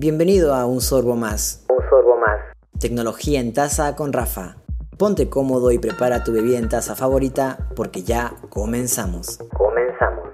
Bienvenido a Un Sorbo Más. Un sorbo más. Tecnología en taza con Rafa. Ponte cómodo y prepara tu bebida en taza favorita porque ya comenzamos. Comenzamos.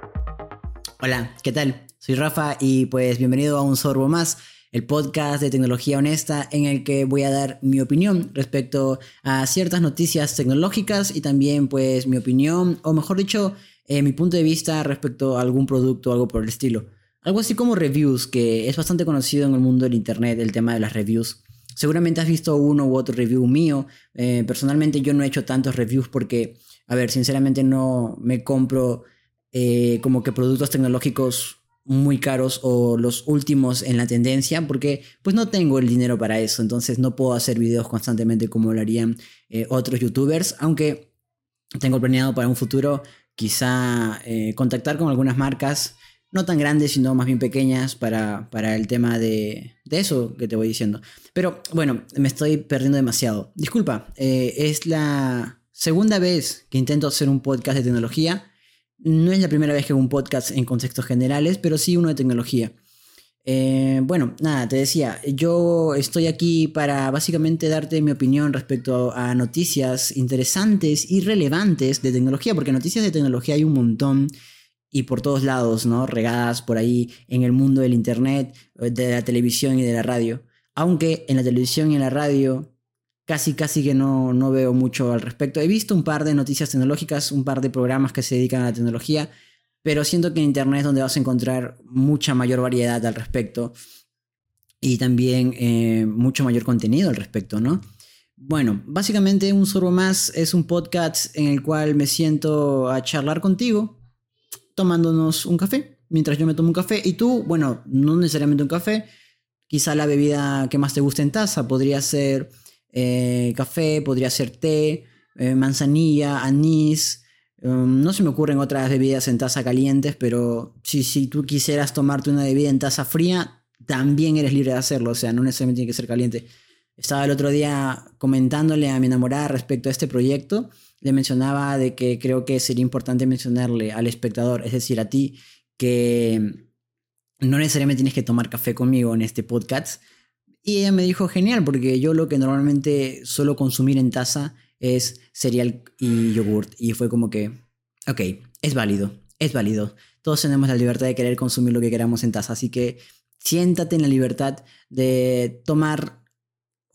Hola, ¿qué tal? Soy Rafa y pues bienvenido a Un Sorbo Más, el podcast de tecnología honesta en el que voy a dar mi opinión respecto a ciertas noticias tecnológicas y también pues mi opinión, o mejor dicho, eh, mi punto de vista respecto a algún producto o algo por el estilo. Algo así como reviews, que es bastante conocido en el mundo del Internet el tema de las reviews. Seguramente has visto uno u otro review mío. Eh, personalmente yo no he hecho tantos reviews porque, a ver, sinceramente no me compro eh, como que productos tecnológicos muy caros o los últimos en la tendencia porque pues no tengo el dinero para eso. Entonces no puedo hacer videos constantemente como lo harían eh, otros youtubers. Aunque tengo planeado para un futuro quizá contactar con algunas marcas no tan grandes, sino más bien pequeñas para, para el tema de, de, eso que te voy diciendo. Pero bueno, me estoy perdiendo demasiado. Disculpa, eh, es la segunda vez que intento hacer un podcast de tecnología. No es la primera vez que hago un podcast en contextos generales, pero sí uno de tecnología. Eh, bueno, nada, te decía, yo estoy aquí para básicamente darte mi opinión respecto a noticias interesantes y relevantes de tecnología, porque noticias de tecnología hay un montón y por todos lados, ¿no? Regadas por ahí en el mundo del Internet, eh, de la televisión y de la radio. Aunque en la televisión y en la radio casi, casi que no, no veo mucho al respecto. He visto un par de noticias tecnológicas, un par de programas que se dedican a la tecnología, pero siento que en Internet es donde vas a encontrar mucha mayor variedad al respecto y también eh, mucho mayor contenido al respecto, ¿no? Bueno, básicamente un sorbo más es un podcast en el cual me siento a charlar contigo, tomándonos un café, mientras yo me tomo un café. Y tú, bueno, no necesariamente un café, quizá la bebida que más te guste en taza, podría ser eh, café, podría ser té, eh, manzanilla, anís. Um, no se me ocurren otras bebidas en taza calientes, pero si, si tú quisieras tomarte una bebida en taza fría, también eres libre de hacerlo, o sea, no necesariamente tiene que ser caliente. Estaba el otro día comentándole a mi enamorada respecto a este proyecto le mencionaba de que creo que sería importante mencionarle al espectador, es decir, a ti, que no necesariamente tienes que tomar café conmigo en este podcast. Y ella me dijo, genial, porque yo lo que normalmente suelo consumir en taza es cereal y yogurt. Y fue como que, ok, es válido, es válido. Todos tenemos la libertad de querer consumir lo que queramos en taza, así que siéntate en la libertad de tomar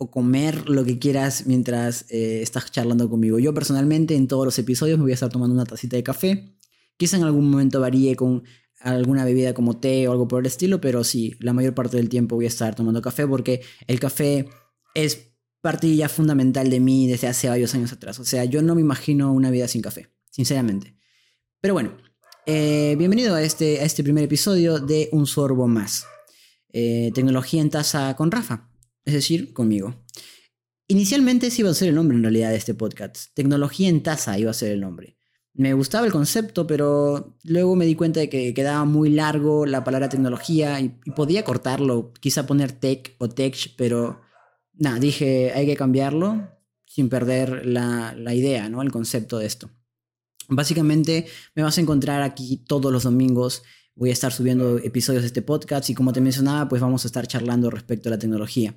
o comer lo que quieras mientras eh, estás charlando conmigo. Yo personalmente en todos los episodios me voy a estar tomando una tacita de café. Quizá en algún momento varíe con alguna bebida como té o algo por el estilo, pero sí, la mayor parte del tiempo voy a estar tomando café porque el café es parte ya fundamental de mí desde hace varios años atrás. O sea, yo no me imagino una vida sin café, sinceramente. Pero bueno, eh, bienvenido a este, a este primer episodio de Un Sorbo Más. Eh, tecnología en taza con Rafa es decir, conmigo. Inicialmente ese iba a ser el nombre en realidad de este podcast. Tecnología en taza iba a ser el nombre. Me gustaba el concepto, pero luego me di cuenta de que quedaba muy largo la palabra tecnología y, podía cortarlo, quizá poner tech o tech, pero nada, dije, hay que cambiarlo sin perder la, la idea, ¿no? El concepto de esto. Básicamente me vas a encontrar aquí todos los domingos. Voy a estar subiendo episodios de este podcast y como te mencionaba, pues vamos a estar charlando respecto a la tecnología.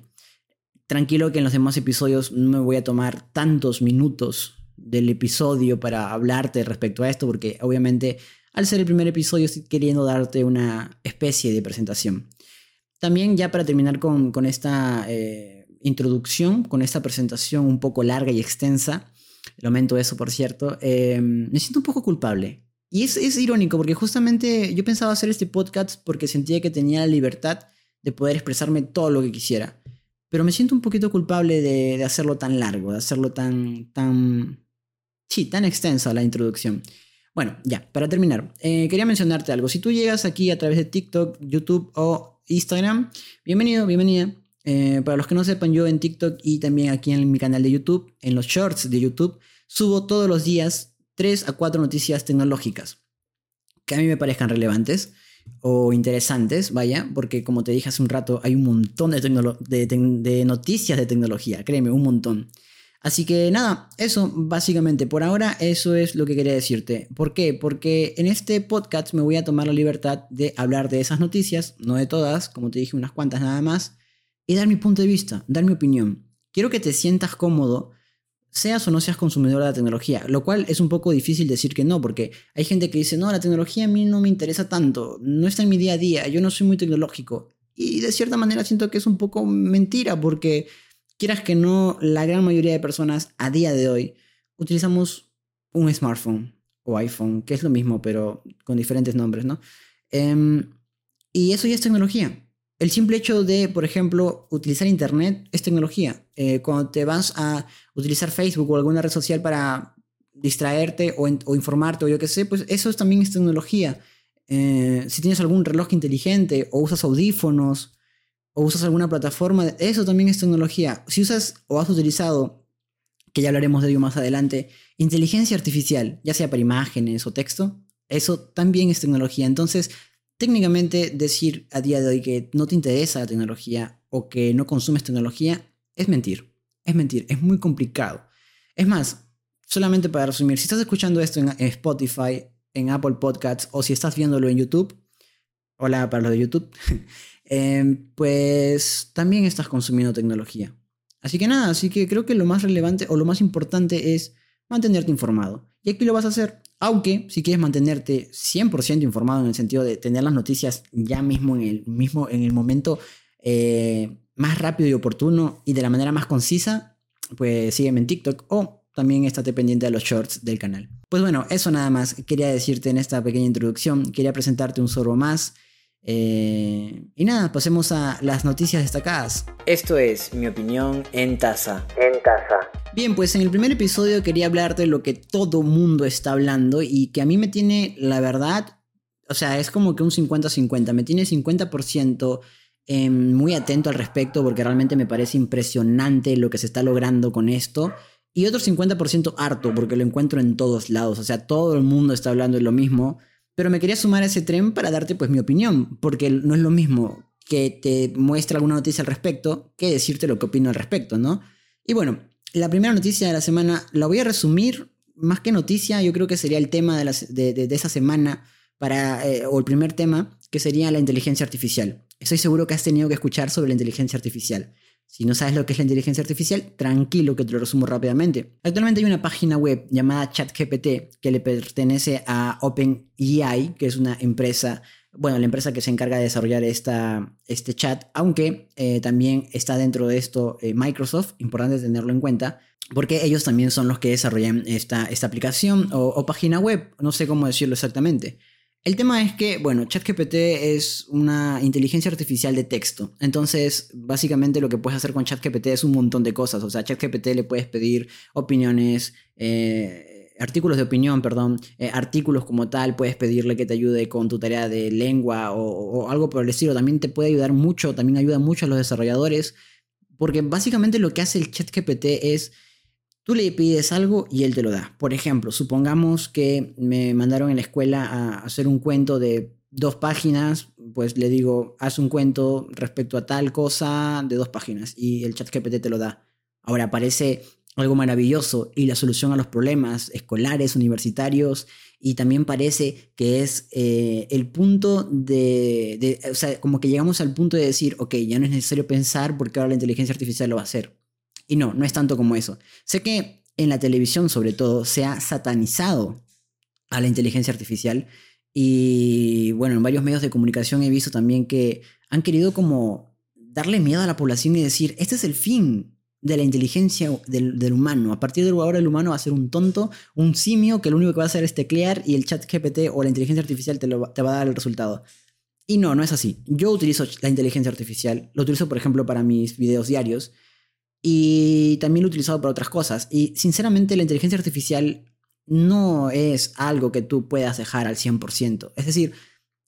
Tranquilo que en los demás episodios no me voy a tomar tantos minutos del episodio para hablarte respecto a esto, porque obviamente al ser el primer episodio estoy queriendo darte una especie de presentación. También ya para terminar con, con esta eh, introducción, con esta presentación un poco larga y extensa, lamento eso por cierto, eh, me siento un poco culpable. Y es, es irónico porque justamente yo pensaba hacer este podcast porque sentía que tenía la libertad de poder expresarme todo lo que quisiera pero me siento un poquito culpable de, hacerlo tan largo, de hacerlo tan, tan, sí, tan extensa la introducción. Bueno, ya, para terminar, eh, quería mencionarte algo. Si tú llegas aquí a través de TikTok, YouTube o Instagram, bienvenido, bienvenida. Eh, para los que no sepan, yo en TikTok y también aquí en mi canal de YouTube, en los shorts de YouTube, subo todos los días 3 a 4 noticias tecnológicas que a mí me parezcan relevantes o interesantes, vaya, porque como te dije hace un rato, hay un montón de, de, noticias de tecnología, créeme, un montón. Así que nada, eso básicamente por ahora eso es lo que quería decirte. ¿Por qué? Porque en este podcast me voy a tomar la libertad de hablar de esas noticias, no de todas, como te dije unas cuantas nada más, y dar mi punto de vista, dar mi opinión. Quiero que te sientas cómodo, seas o no seas consumidor de la tecnología, lo cual es un poco difícil decir que no, porque hay gente que dice, no, la tecnología a mí no me interesa tanto, no está en mi día a día, yo no soy muy tecnológico. Y de cierta manera siento que es un poco mentira, porque quieras que no, la gran mayoría de personas a día de hoy utilizamos un smartphone o iPhone, que es lo mismo, pero con diferentes nombres, ¿no? Em, y eso ya es tecnología. El simple hecho de, por ejemplo, utilizar Internet es tecnología. Eh, cuando te vas a utilizar Facebook o alguna red social para distraerte o, informarte o yo qué sé, pues eso también es tecnología. Eh, si tienes algún reloj inteligente o usas audífonos o usas alguna plataforma, eso también es tecnología. Si usas o has utilizado, que ya hablaremos de ello más adelante, inteligencia artificial, ya sea para imágenes o texto, eso también es tecnología. Entonces, técnicamente decir a día de hoy que no te interesa la tecnología o que no consumes tecnología es mentir. Es mentir, es muy complicado. Es más, solamente para resumir, si estás escuchando esto en Spotify, en Apple Podcasts o si estás viéndolo en YouTube, hola para los de YouTube, Em, pues también estás consumiendo tecnología. Así que nada, así que creo que lo más relevante o lo más importante es mantenerte informado. Y aquí lo vas a hacer, aunque si quieres mantenerte 100% informado en el sentido de tener las noticias ya mismo en el, mismo, en el momento eh, más rápido y oportuno y de la manera más concisa, pues sígueme en TikTok o también estate pendiente de los shorts del canal. Pues bueno, eso nada más quería decirte en esta pequeña introducción. Quería presentarte un sorbo más. Eh, y nada, pasemos a las noticias destacadas. Esto es mi opinión en taza. En taza. Bien, pues en el primer episodio quería hablarte de lo que todo mundo está hablando y que a mí me tiene, la verdad, o sea, es como que un 50-50, me tiene 50% em, muy atento al respecto porque realmente me parece impresionante lo que se está logrando con esto. Y otro 50% harto porque lo encuentro en todos lados, o sea, todo el mundo está hablando de lo mismo. Pero me quería sumar a ese tren para darte pues mi opinión, porque no es lo mismo que te muestre alguna noticia al respecto que decirte lo que opino al respecto, ¿no? Y bueno, la primera noticia de la semana la voy a resumir, más que noticia, yo creo que sería el tema de, de, esa semana, para, eh, o el primer tema, que sería la inteligencia artificial. Estoy seguro que has tenido que escuchar sobre la inteligencia artificial. Si no sabes lo que es la inteligencia artificial, tranquilo que te lo resumo rápidamente. Actualmente hay una página web llamada ChatGPT que le pertenece a OpenAI, que es una empresa, bueno, la empresa que se encarga de desarrollar esta, este chat, aunque eh, también está dentro de esto eh, Microsoft, importante tenerlo en cuenta, porque ellos también son los que desarrollan esta, esta aplicación o página web, no sé cómo decirlo exactamente. El tema es que, bueno, ChatGPT es una inteligencia artificial de texto. Entonces, básicamente lo que puedes hacer con ChatGPT es un montón de cosas. O sea, ChatGPT le puedes pedir opiniones, eh, artículos de opinión, perdón, eh, artículos como tal, puedes pedirle que te ayude con tu tarea de lengua o, o algo por el estilo. También te puede ayudar mucho, también ayuda mucho a los desarrolladores. Porque básicamente lo que hace el ChatGPT es Tú le pides algo y él te lo da. Por ejemplo, supongamos que me mandaron en la escuela a hacer un cuento de dos páginas, pues le digo, haz un cuento respecto a tal cosa de dos páginas y el chat GPT te lo da. Ahora parece algo maravilloso y la solución a los problemas escolares, universitarios, y también parece que es eh, el punto de, o sea, como que llegamos al punto de decir, ok, ya no es necesario pensar porque ahora la inteligencia artificial lo va a hacer. Y no, no es tanto como eso. Sé que en la televisión sobre todo se ha satanizado a la inteligencia artificial y bueno, en varios medios de comunicación he visto también que han querido como darle miedo a la población y decir, este es el fin de la inteligencia del, humano. A partir de ahora el humano va a ser un tonto, un simio que lo único que va a hacer es teclear y el chat GPT o la inteligencia artificial te, te va a dar el resultado. Y no, no es así. Yo utilizo la inteligencia artificial, lo utilizo por ejemplo para mis videos diarios y también lo he utilizado para otras cosas. Y sinceramente la inteligencia artificial no es algo que tú puedas dejar al 100%. Es decir,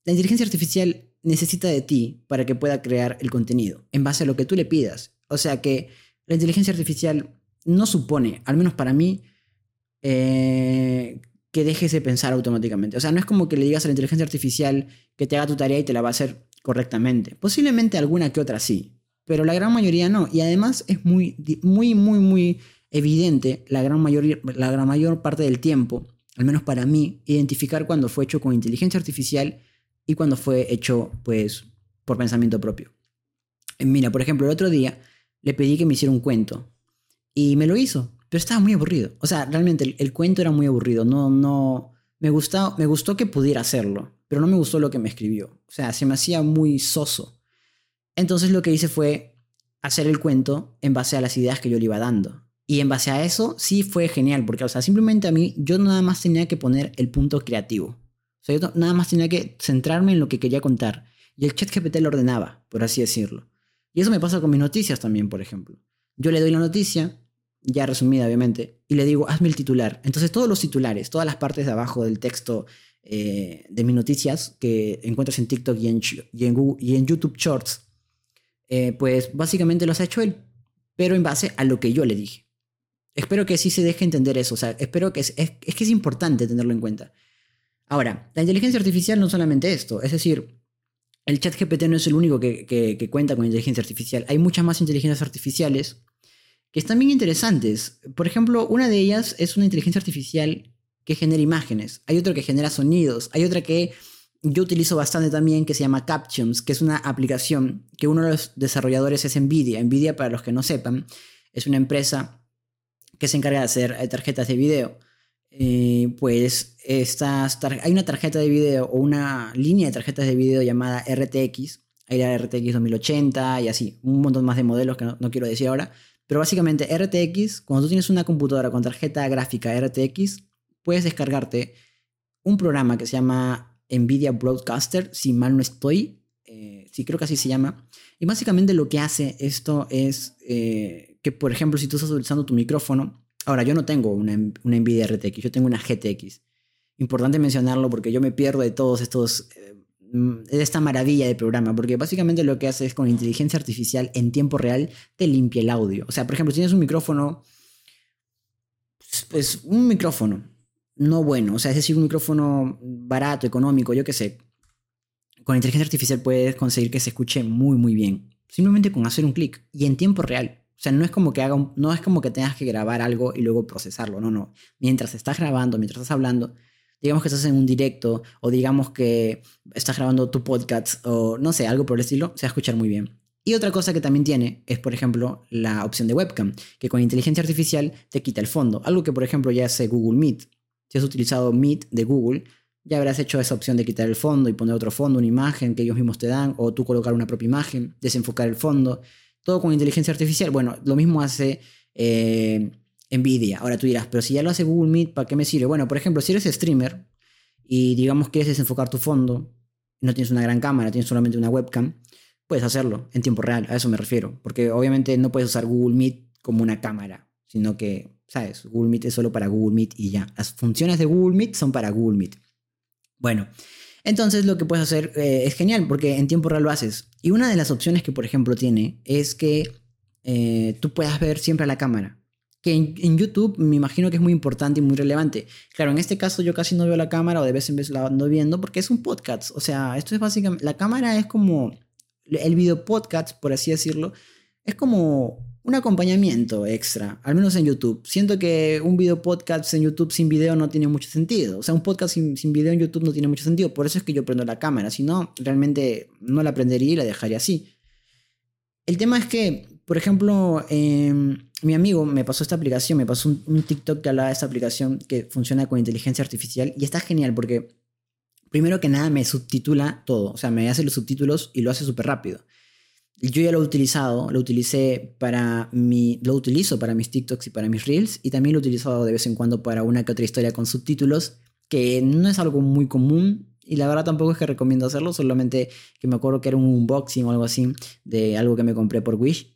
la inteligencia artificial necesita de ti para que pueda crear el contenido en base a lo que tú le pidas. O sea que la inteligencia artificial no supone, al menos para mí, eh, que dejes de pensar automáticamente. O sea, no es como que le digas a la inteligencia artificial que te haga tu tarea y te la va a hacer correctamente. Posiblemente alguna que otra sí, pero la gran mayoría no. Y además es muy, muy, muy, muy evidente la gran, mayor, la gran mayor parte del tiempo, al menos para mí, identificar cuando fue hecho con inteligencia artificial y cuando fue hecho pues por pensamiento propio. Mira, por ejemplo, el otro día le pedí que me hiciera un cuento y me lo hizo, pero estaba muy aburrido. O sea, realmente el, cuento era muy aburrido. No, no, me gustó, me gustó que pudiera hacerlo, pero no me gustó lo que me escribió. O sea, se me hacía muy soso. Entonces lo que hice fue hacer el cuento en base a las ideas que yo le iba dando. Y en base a eso sí fue genial, porque, o sea, simplemente a mí yo nada más tenía que poner el punto creativo. O sea, yo nada más tenía que centrarme en lo que quería contar. Y el chat GPT lo ordenaba, por así decirlo. Y eso me pasa con mis noticias también, por ejemplo. Yo le doy la noticia, ya resumida obviamente, y le digo, hazme el titular. Entonces todos los titulares, todas las partes de abajo del texto eh, de mis noticias que encuentras en TikTok y en, y en, Google, y en YouTube Shorts, eh, pues básicamente los ha hecho él, pero en base a lo que yo le dije. Espero que sí se deje entender eso, o sea, espero que es, es, que es importante tenerlo en cuenta. Ahora, la inteligencia artificial no solamente esto, es decir, el chat GPT no es el único que, cuenta con inteligencia artificial. Hay muchas más inteligencias artificiales que están bien interesantes. Por ejemplo, una de ellas es una inteligencia artificial que genera imágenes. Hay otra que genera sonidos. Hay otra que yo utilizo bastante también que se llama Captions, que es una aplicación que uno de los desarrolladores es Nvidia. Nvidia, para los que no sepan, es una empresa que se encarga de hacer eh, tarjetas de video. Eh, pues estas hay una tarjeta de video o una línea de tarjetas de video llamada RTX, hay la RTX 2080 y así, un montón más de modelos que no, quiero decir ahora, pero básicamente RTX, cuando tú tienes una computadora con tarjeta gráfica RTX, puedes descargarte un programa que se llama Nvidia Broadcaster, si mal no estoy, eh, sí creo que así se llama, y básicamente lo que hace esto es eh, que, por ejemplo, si tú estás utilizando tu micrófono, Ahora, yo no tengo una, una NVIDIA RTX, yo tengo una GTX. Importante mencionarlo porque yo me pierdo de todos estos, eh, de esta maravilla de programa, porque básicamente lo que hace es con inteligencia artificial en tiempo real te limpia el audio. O sea, por ejemplo, si tienes un micrófono, pues un micrófono no bueno, o sea, es decir, un micrófono barato, económico, yo qué sé. Con inteligencia artificial puedes conseguir que se escuche muy, muy bien. Simplemente con hacer un clic y en tiempo real. O sea, no es como que haga no es como que tengas que grabar algo y luego procesarlo, no, no. Mientras estás grabando, mientras estás hablando, digamos que estás en un directo o digamos que estás grabando tu podcast o no sé, algo por el estilo, se va a escuchar muy bien. Y otra cosa que también tiene es, por ejemplo, la opción de webcam, que con inteligencia artificial te quita el fondo. Algo que, por ejemplo, ya hace Google Meet. Si has utilizado Meet de Google, ya habrás hecho esa opción de quitar el fondo y poner otro fondo, una imagen que ellos mismos te dan, o tú colocar una propia imagen, desenfocar el fondo todo con inteligencia artificial. Bueno, lo mismo hace eh, Nvidia. Ahora tú dirás, pero si ya lo hace Google Meet, ¿para qué me sirve? Bueno, por ejemplo, si eres streamer y digamos quieres desenfocar tu fondo, no tienes una gran cámara, tienes solamente una webcam, puedes hacerlo en tiempo real, a eso me refiero. Porque obviamente no puedes usar Google Meet como una cámara, sino que, ¿sabes? Google Meet es solo para Google Meet y ya. Las funciones de Google Meet son para Google Meet. Bueno, entonces lo que puedes hacer eh, es genial porque en tiempo real lo haces. Y una de las opciones que por ejemplo tiene es que eh, tú puedas ver siempre a la cámara. Que en, YouTube me imagino que es muy importante y muy relevante. Claro, en este caso yo casi no veo la cámara o de vez en vez la ando viendo porque es un podcast. O sea, esto es básicamente... La cámara es como... El video podcast, por así decirlo, es como un acompañamiento extra, al menos en YouTube. Siento que un video podcast en YouTube sin video no tiene mucho sentido. O sea, un podcast sin, sin, video en YouTube no tiene mucho sentido. Por eso es que yo prendo la cámara. Si no, realmente no la prendería y la dejaría así. El tema es que, por ejemplo, em, mi amigo me pasó esta aplicación, me pasó un, un, TikTok que hablaba de esta aplicación que funciona con inteligencia artificial y está genial porque, primero que nada, me subtitula todo. O sea, me hace los subtítulos y lo hace súper rápido yo ya lo he utilizado, lo utilicé para mi, lo utilizo para mis TikToks y para mis Reels y también lo he utilizado de vez en cuando para una que otra historia con subtítulos, que no es algo muy común y la verdad tampoco es que recomiendo hacerlo, solamente que me acuerdo que era un unboxing o algo así de algo que me compré por Wish.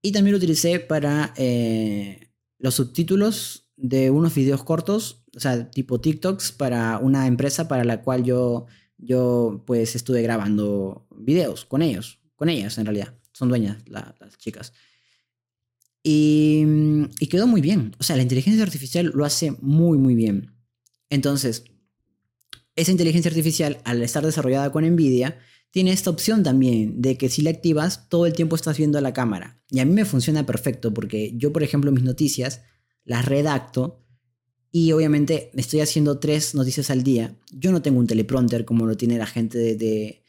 Y también lo utilicé para eh, los subtítulos de unos videos cortos, o sea, tipo TikToks para una empresa para la cual yo, yo pues estuve grabando videos con ellos con ellas en realidad, son dueñas las chicas. Y, y, quedó muy bien. O sea, la inteligencia artificial lo hace muy, muy bien. Entonces, esa inteligencia artificial, al estar desarrollada con NVIDIA, tiene esta opción también de que si la activas, todo el tiempo estás viendo la cámara. Y a mí me funciona perfecto porque yo, por ejemplo, mis noticias las redacto y obviamente estoy haciendo tres noticias al día. Yo no tengo un teleprompter como lo tiene la gente de,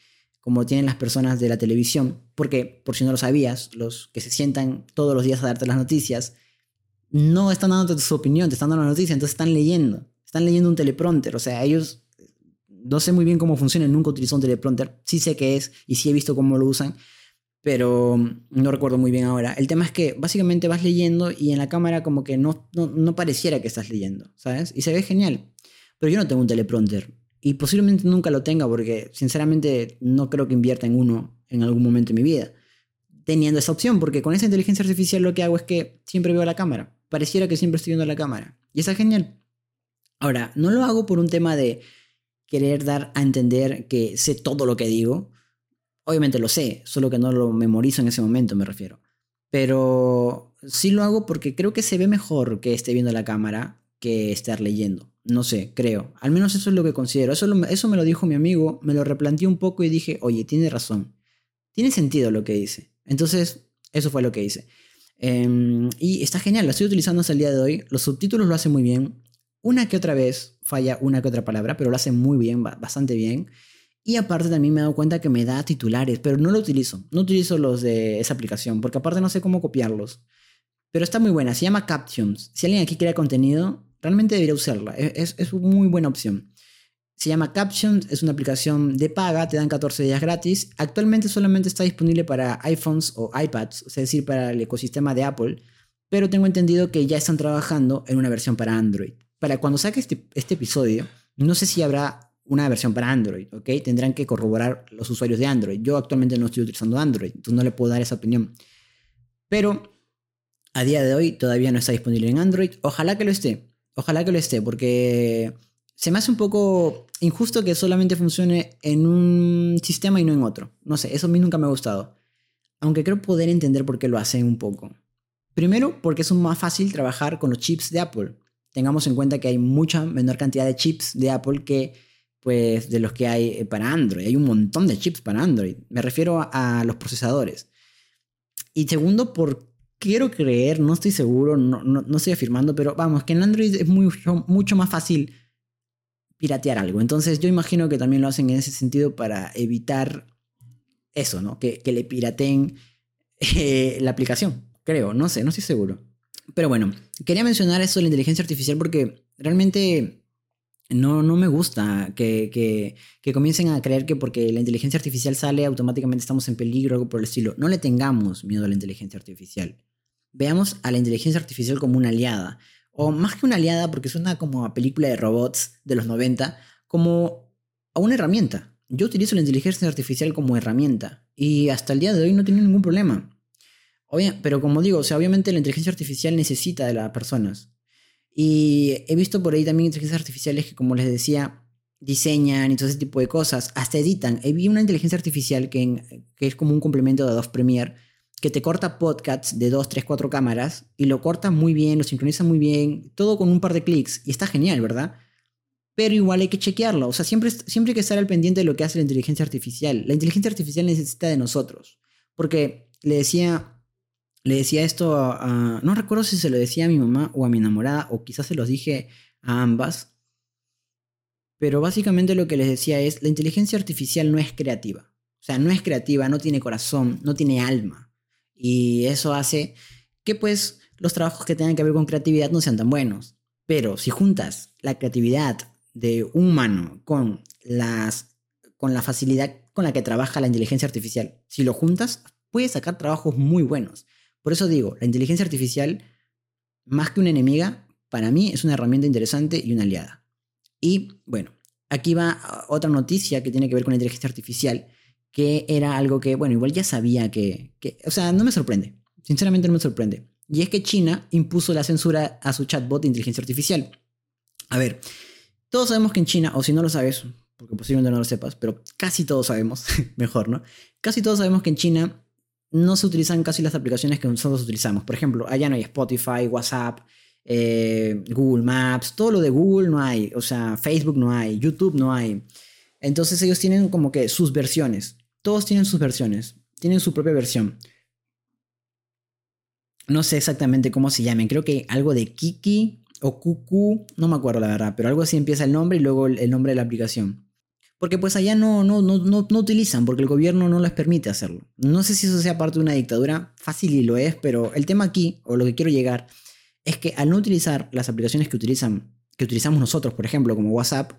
como tienen las personas de la televisión, porque por si no lo sabías, los que se sientan todos los días a darte las noticias, no están dando su opinión, te están dando la noticia, entonces están leyendo, están leyendo un teleprompter, o sea, ellos no sé muy bien cómo funciona, nunca utilizo un teleprompter, sí sé qué es y sí he visto cómo lo usan, pero no recuerdo muy bien ahora. El tema es que básicamente vas leyendo y en la cámara como que no, no, pareciera que estás leyendo, ¿sabes? Y se ve genial. Pero yo no tengo un teleprompter y posiblemente nunca lo tenga porque sinceramente no creo que invierta en uno en algún momento de mi vida. Teniendo esa opción, porque con esa inteligencia artificial lo que hago es que siempre veo la cámara. Pareciera que siempre estoy viendo la cámara. Y está genial. Ahora, no lo hago por un tema de querer dar a entender que sé todo lo que digo. Obviamente lo sé, solo que no lo memorizo en ese momento, me refiero. Pero sí lo hago porque creo que se ve mejor que esté viendo la cámara que estar leyendo. No sé, creo. Al menos eso es lo que considero. Eso, eso me lo dijo mi amigo, me lo replanteé un poco y dije, oye, tiene razón. Tiene sentido lo que dice. Entonces, eso fue lo que hice. Em, y está genial, lo estoy utilizando hasta el día de hoy. Los subtítulos lo hacen muy bien. Una que otra vez falla una que otra palabra, pero lo hace muy bien, bastante bien. Y aparte también me he dado cuenta que me da titulares, pero no lo utilizo. No utilizo los de esa aplicación, porque aparte no sé cómo copiarlos. Pero está muy buena, se llama Captions. Si alguien aquí crea contenido, realmente debería usarla. Es, es una muy buena opción. Se llama Captions, es una aplicación de paga, te dan 14 días gratis. Actualmente solamente está disponible para iPhones o iPads, es decir, para el ecosistema de Apple. Pero tengo entendido que ya están trabajando en una versión para Android para cuando saque este, este, episodio, no sé si habrá una versión para Android, ¿ok? Tendrán que corroborar los usuarios de Android. Yo actualmente no estoy utilizando Android, entonces no le puedo dar esa opinión. Pero a día de hoy todavía no está disponible en Android. Ojalá que lo esté. Ojalá que lo esté, porque se me hace un poco injusto que solamente funcione en un sistema y no en otro. No sé, eso a mí nunca me ha gustado. Aunque creo poder entender por qué lo hacen un poco. Primero, porque es más fácil trabajar con los chips de Apple tengamos en cuenta que hay mucha menor cantidad de chips de Apple que pues de los que hay eh, para Android. Hay un montón de chips para Android. Me refiero a, los procesadores. Y segundo, por quiero creer, no estoy seguro, no, estoy afirmando, pero vamos, que en Android es mucho, más fácil piratear algo. Entonces yo imagino que también lo hacen en ese sentido para evitar eso, ¿no? Que, le pirateen eh, la aplicación. Creo, no sé, no estoy seguro. Pero bueno, quería mencionar eso de la inteligencia artificial porque realmente no, me gusta que, que, que, comiencen a creer que porque la inteligencia artificial sale automáticamente estamos en peligro o algo por el estilo. No le tengamos miedo a la inteligencia artificial. Veamos a la inteligencia artificial como una aliada. O más que una aliada, porque suena como a película de robots de los 90, como una herramienta. Yo utilizo la inteligencia artificial como herramienta y hasta el día de hoy no tengo ningún problema pero como digo, o obviamente la inteligencia artificial necesita de las personas. Y he visto por ahí también inteligencias artificiales que, como les decía, diseñan y todo ese tipo de cosas, hasta editan. He vi una inteligencia artificial que, que es como un complemento de Adobe Premiere, que te corta podcasts de 2, 3, 4 cámaras y lo corta muy bien, lo sincroniza muy bien, todo con un par de clics. Y está genial, ¿verdad? Pero igual hay que chequearlo. O sea, siempre, siempre hay que estar al pendiente de lo que hace la inteligencia artificial. La inteligencia artificial necesita de nosotros. Porque le decía le decía esto a, No recuerdo si se lo decía a mi mamá o a mi enamorada, o quizás se los dije a ambas. Pero básicamente lo que les decía es, la inteligencia artificial no es creativa. O sea, no es creativa, no tiene corazón, no tiene alma. Y eso hace que pues los trabajos que tengan que ver con creatividad no sean tan buenos. Pero si juntas la creatividad de un humano con, las, con la facilidad con la que trabaja la inteligencia artificial, si lo juntas, puedes sacar trabajos muy buenos. Por eso digo, la inteligencia artificial, más que una enemiga, para mí es una herramienta interesante y una aliada. Y bueno, aquí va otra noticia que tiene que ver con la inteligencia artificial, que era algo que, bueno, igual ya sabía que, o sea, no me sorprende, sinceramente no me sorprende. Y es que China impuso la censura a su chatbot de inteligencia artificial. A ver, todos sabemos que en China, o si no lo sabes, porque posiblemente no lo sepas, pero casi todos sabemos, mejor, ¿no? Casi todos sabemos que en China no se utilizan casi las aplicaciones que nosotros utilizamos. Por ejemplo, allá no hay Spotify, WhatsApp, eh, Google Maps, todo lo de Google no hay, o sea, Facebook no hay, YouTube no hay. Entonces ellos tienen como que sus versiones. Todos tienen sus versiones, tienen su propia versión. No sé exactamente cómo se llamen, creo que algo de Kiki o Cucu, no me acuerdo la verdad, pero algo así empieza el nombre y luego el nombre de la aplicación. Porque pues allá no, no, no, no, no utilizan, porque el gobierno no les permite hacerlo. No sé si eso sea parte de una dictadura, fácil y lo es, pero el tema aquí, o lo que quiero llegar, es que al no utilizar las aplicaciones que, utilizan, que utilizamos nosotros, por ejemplo, como WhatsApp,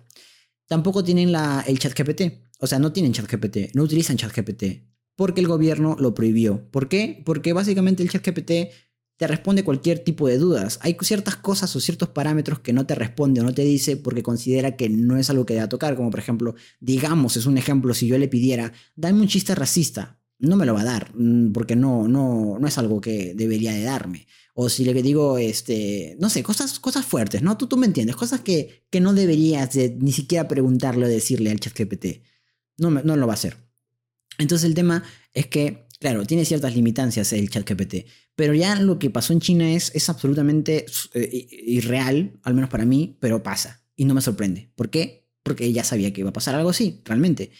tampoco tienen la, el chat GPT. O sea, no tienen chat GPT, no utilizan chat GPT, porque el gobierno lo prohibió. ¿Por qué? Porque básicamente el chat GPT te responde cualquier tipo de dudas. Hay ciertas cosas o ciertos parámetros que no te responde o no te dice porque considera que no es algo que deba tocar, como por ejemplo, digamos, es un ejemplo, si yo le pidiera, dame un chiste racista, no me lo va a dar, mm, porque no, no, no es algo que debería de darme. O si le digo, este, no sé, cosas, cosas fuertes, ¿no? Tú, tú me entiendes, cosas que, que no deberías ni siquiera preguntarle o decirle al chat GPT. No, no lo va a hacer. Entonces el tema es que, claro, tiene ciertas limitancias el chat GPT, pero ya lo que pasó en China es, es absolutamente eh, irreal, al menos para mí, pero pasa. Y no me sorprende. ¿Por qué? Porque ya sabía que iba a pasar algo así, realmente.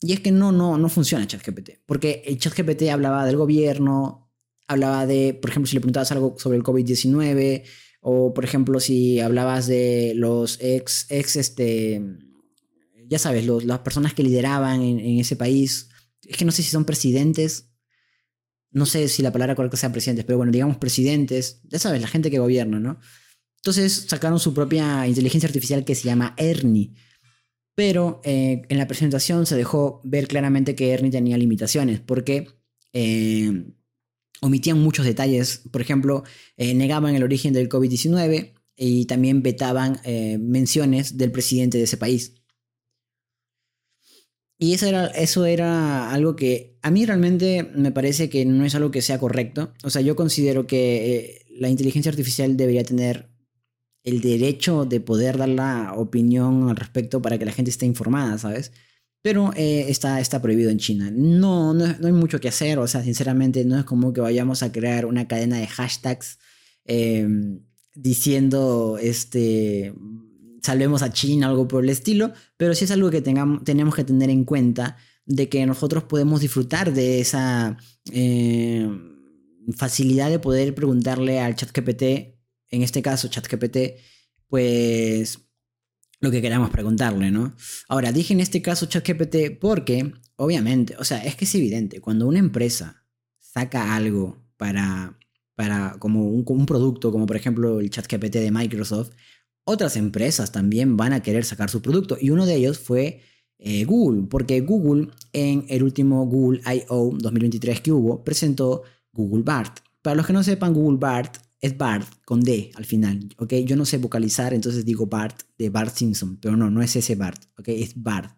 Y es que no, no, no funciona ChatGPT. Porque el ChatGPT hablaba del gobierno, hablaba de, por ejemplo, si le preguntabas algo sobre el COVID-19, o por ejemplo, si hablabas de los ex, ex este, ya sabes, los, las personas que lideraban en, en ese país, es que no sé si son presidentes no sé si la palabra correcta sea presidentes, pero bueno, digamos presidentes, ya sabes, la gente que gobierna, ¿no? Entonces sacaron su propia inteligencia artificial que se llama Ernie. Pero eh, en la presentación se dejó ver claramente que Ernie tenía limitaciones, porque eh, omitían muchos detalles. Por ejemplo, eh, negaban el origen del COVID-19 y también vetaban menciones del presidente de ese país. Y eso era, eso era algo que a mí realmente me parece que no es algo que sea correcto. O sea, yo considero que eh, la inteligencia artificial debería tener el derecho de poder dar la opinión al respecto para que la gente esté informada, ¿sabes? Pero eh, está, está prohibido en China. No, no, hay mucho que hacer, o sea, sinceramente no es como que vayamos a crear una cadena de hashtags em, diciendo, este, salvemos a China, algo por el estilo, pero sí es algo que tengamos, tenemos que tener en cuenta de que nosotros podemos disfrutar de esa eh, facilidad de poder preguntarle al chat GPT, en este caso chat GPT, pues lo que queramos preguntarle, ¿no? Ahora, dije en este caso chat GPT porque, obviamente, o sea, es que es evidente, cuando una empresa saca algo para, para como un, producto, como por ejemplo el chat GPT de Microsoft, otras empresas también van a querer sacar su producto y uno de ellos fue eh, Google, porque Google en el último Google I.O. 2023 que hubo presentó Google Bart. Para los que no sepan, Google Bart es Bart con D al final, ¿ok? Yo no sé vocalizar, entonces digo Bart de Bart Simpson, pero no, no es ese Bart, ¿ok? Es Bart.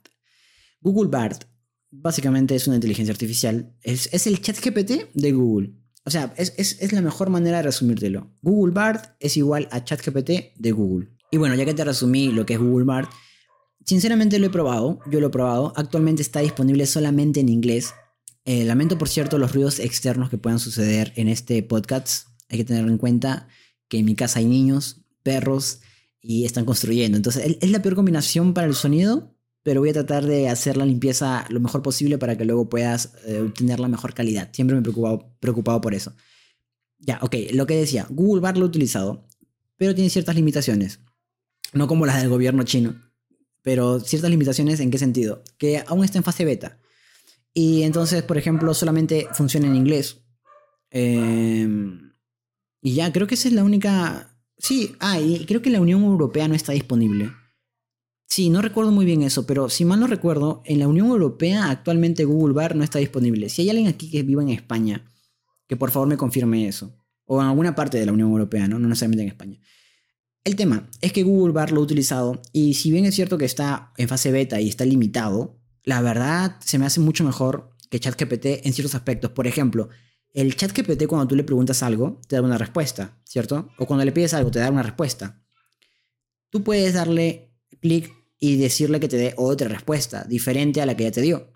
Google Bart básicamente es una inteligencia artificial, es, es el chat GPT de Google. O sea, es, es, es la mejor manera de resumírtelo. Google Bart es igual a ChatGPT de Google. Y bueno, ya que te resumí lo que es Google Bart, sinceramente lo he probado, yo lo he probado, actualmente está disponible solamente en inglés. Eh, lamento, por cierto, los ruidos externos que puedan suceder en este podcast. Hay que tener en cuenta que en mi casa hay niños, perros y están construyendo. Entonces, es la peor combinación para el sonido, pero voy a tratar de hacer la limpieza lo mejor posible para que luego puedas eh, obtener la mejor calidad. Siempre me he preocupado, preocupado por eso. Ya, ok, lo que decía, Google Bart lo he utilizado, pero tiene ciertas limitaciones no como las del gobierno chino, pero ciertas limitaciones en qué sentido, que aún está en fase beta. Y entonces, por ejemplo, solamente funciona en inglés. Em, y ya, creo que esa es la única... Sí, ah, y creo que la Unión Europea no está disponible. Sí, no recuerdo muy bien eso, pero si mal no recuerdo, en la Unión Europea actualmente Google Bar no está disponible. Si hay alguien aquí que viva en España, que por favor me confirme eso. O en alguna parte de la Unión Europea, ¿no? No necesariamente en España. El tema es que Google Bar lo ha utilizado y si bien es cierto que está en fase beta y está limitado, la verdad se me hace mucho mejor que ChatGPT en ciertos aspectos. Por ejemplo, el ChatGPT cuando tú le preguntas algo te da una respuesta, ¿cierto? O cuando le pides algo te da una respuesta. Tú puedes darle clic y decirle que te dé otra respuesta diferente a la que ya te dio.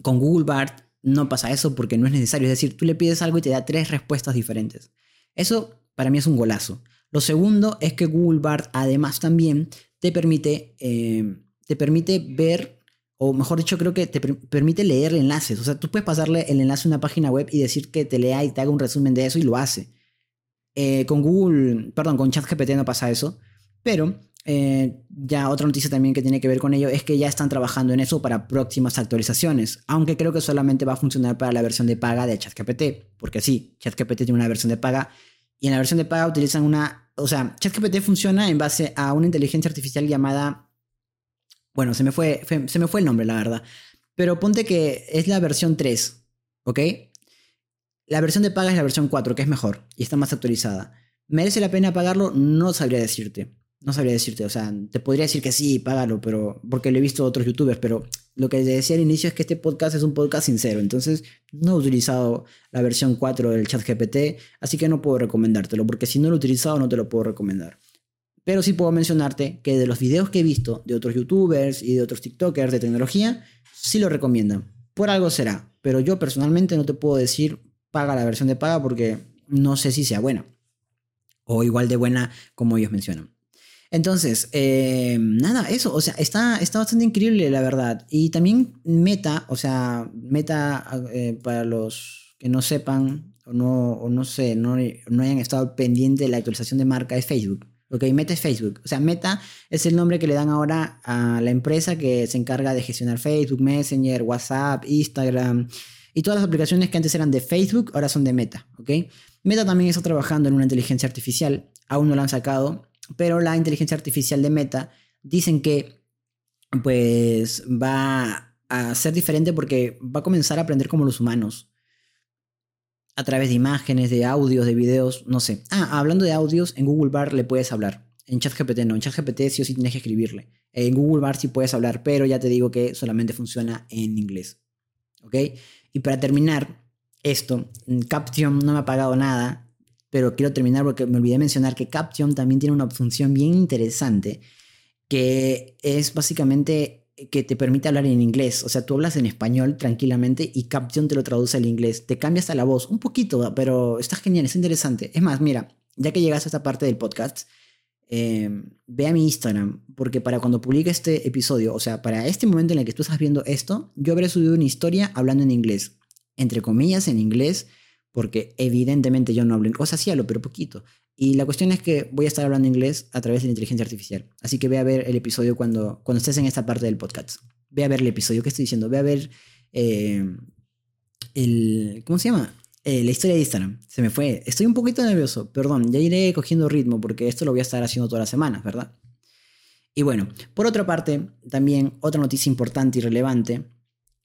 Con Google Bart no pasa eso porque no es necesario. Es decir, tú le pides algo y te da tres respuestas diferentes. Eso para mí es un golazo. Lo segundo es que Google Bart además también te permite, eh, te permite ver o mejor dicho, creo que te permite leer enlaces. O sea, tú puedes pasarle el enlace a una página web y decir que te lea y te haga un resumen de eso y lo hace. Eh, con Google, perdón, con ChatGPT no pasa eso, pero eh, ya otra noticia también que tiene que ver con ello es que ya están trabajando en eso para próximas actualizaciones, aunque creo que solamente va a funcionar para la versión de paga de ChatGPT, porque sí, ChatGPT tiene una versión de paga y en la versión de paga utilizan una, o sea, ChatGPT funciona en base a una inteligencia artificial llamada bueno, se me fue, se me fue el nombre, la verdad. Pero ponte que es la versión 3, ¿ok? La versión de paga es la versión 4, que es mejor y está más actualizada. ¿Merece la pena pagarlo? No sabría decirte. No sabría decirte, o sea, te podría decir que sí, págalo, pero porque lo he visto a otros youtubers, pero lo que decía al inicio es que este podcast es un podcast sincero, entonces no he utilizado la versión 4 del chat GPT, así que no puedo recomendártelo, porque si no lo he utilizado no te lo puedo recomendar. Pero sí puedo mencionarte que de los videos que he visto de otros youtubers y de otros TikTokers de tecnología, sí lo recomiendan. Por algo será. Pero yo personalmente no te puedo decir paga la versión de paga porque no sé si sea buena. O igual de buena como ellos mencionan. Entonces, eh, nada, eso, o sea, está, está bastante increíble la verdad. Y también Meta, o sea, Meta, eh, para los que no sepan o no, o no sé, no, no hayan estado pendientes de la actualización de marca, es Facebook. Ok, Meta es Facebook. O sea, Meta es el nombre que le dan ahora a la empresa que se encarga de gestionar Facebook, Messenger, WhatsApp, Instagram y todas las aplicaciones que antes eran de Facebook, ahora son de Meta. Ok, Meta también está trabajando en una inteligencia artificial. Aún no la han sacado, pero la inteligencia artificial de Meta dicen que pues va a ser diferente porque va a comenzar a aprender como los humanos a través de imágenes, de audios, de videos, no sé. Ah, hablando de audios, en Google Bar le puedes hablar. En ChatGPT no, en ChatGPT sí o sí tienes que escribirle. En Google Bar sí puedes hablar, pero ya te digo que solamente funciona en inglés. ¿Ok? Y para terminar esto, Caption no me ha pagado nada, pero quiero terminar porque me olvidé mencionar que Caption también tiene una función bien interesante, que es básicamente que te permite hablar en inglés. O sea, tú hablas en español tranquilamente y Caption te lo traduce al inglés. Te cambia hasta la voz, un poquito, pero está genial, es interesante. Es más, mira, ya que llegas a esta parte del podcast, em, ve a mi Instagram, porque para cuando publique este episodio, o sea, para este momento en el que tú estás viendo esto, yo habré subido una historia hablando en inglés. Entre comillas, en inglés, porque evidentemente yo no hablo inglés. O sea, sí hablo, pero poquito. Y la cuestión es que voy a estar hablando inglés a través de la inteligencia artificial. Así que ve a ver el episodio cuando, cuando estés en esta parte del podcast. Ve a ver el episodio. ¿Qué estoy diciendo? Ve a ver eh, el... ¿Cómo se llama? Eh, la historia de Instagram. Se me fue. Estoy un poquito nervioso. Perdón. Ya iré cogiendo ritmo porque esto lo voy a estar haciendo todas las semanas, ¿verdad? Y bueno, por otra parte, también otra noticia importante y relevante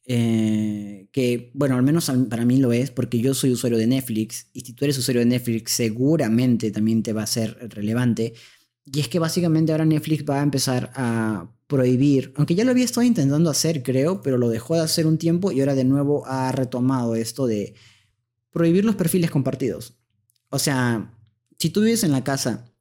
eh, que, bueno, al menos para mí lo es, porque yo soy usuario de Netflix, y si tú eres usuario de Netflix, seguramente también te va a ser relevante. Y es que básicamente ahora Netflix va a empezar a prohibir, aunque ya lo había estado intentando hacer, creo, pero lo dejó de hacer un tiempo y ahora de nuevo ha retomado esto de prohibir los perfiles compartidos. O sea, si tú vives en la casa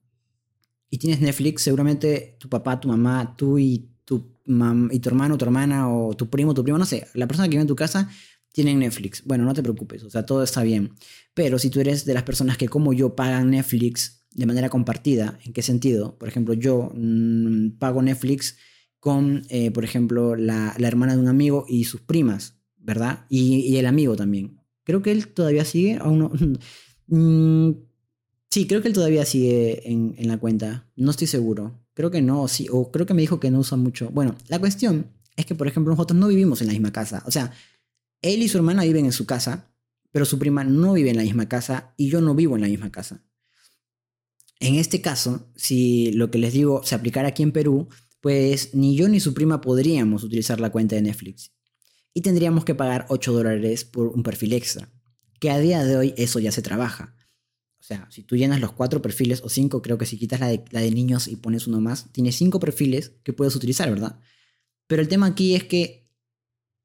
y tienes Netflix, seguramente tu papá, tu mamá, tú y y tu hermano, tu hermana o tu primo, tu primo, no sé, la persona que vive en tu casa tiene Netflix. Bueno, no te preocupes, o sea, todo está bien. Pero si tú eres de las personas que como yo pagan Netflix de manera compartida, ¿en qué sentido? Por ejemplo, yo mm, pago Netflix con, eh, por ejemplo, la, hermana de un amigo y sus primas, ¿verdad? Y, el amigo también. Creo que él todavía sigue, aún no. Mm, sí, creo que él todavía sigue en, en la cuenta. No estoy seguro. Creo que no, sí, o creo que me dijo que no usa mucho. Bueno, la cuestión es que, por ejemplo, nosotros no vivimos en la misma casa. O sea, él y su hermana viven en su casa, pero su prima no vive en la misma casa y yo no vivo en la misma casa. En este caso, si lo que les digo se aplicara aquí en Perú, pues ni yo ni su prima podríamos utilizar la cuenta de Netflix. Y tendríamos que pagar 8 dólares por un perfil extra. Que a día de hoy eso ya se trabaja. O sea, si tú llenas los cuatro perfiles o cinco, creo que si quitas la de, la de niños y pones uno más, tienes cinco perfiles que puedes utilizar, ¿verdad? Pero el tema aquí es que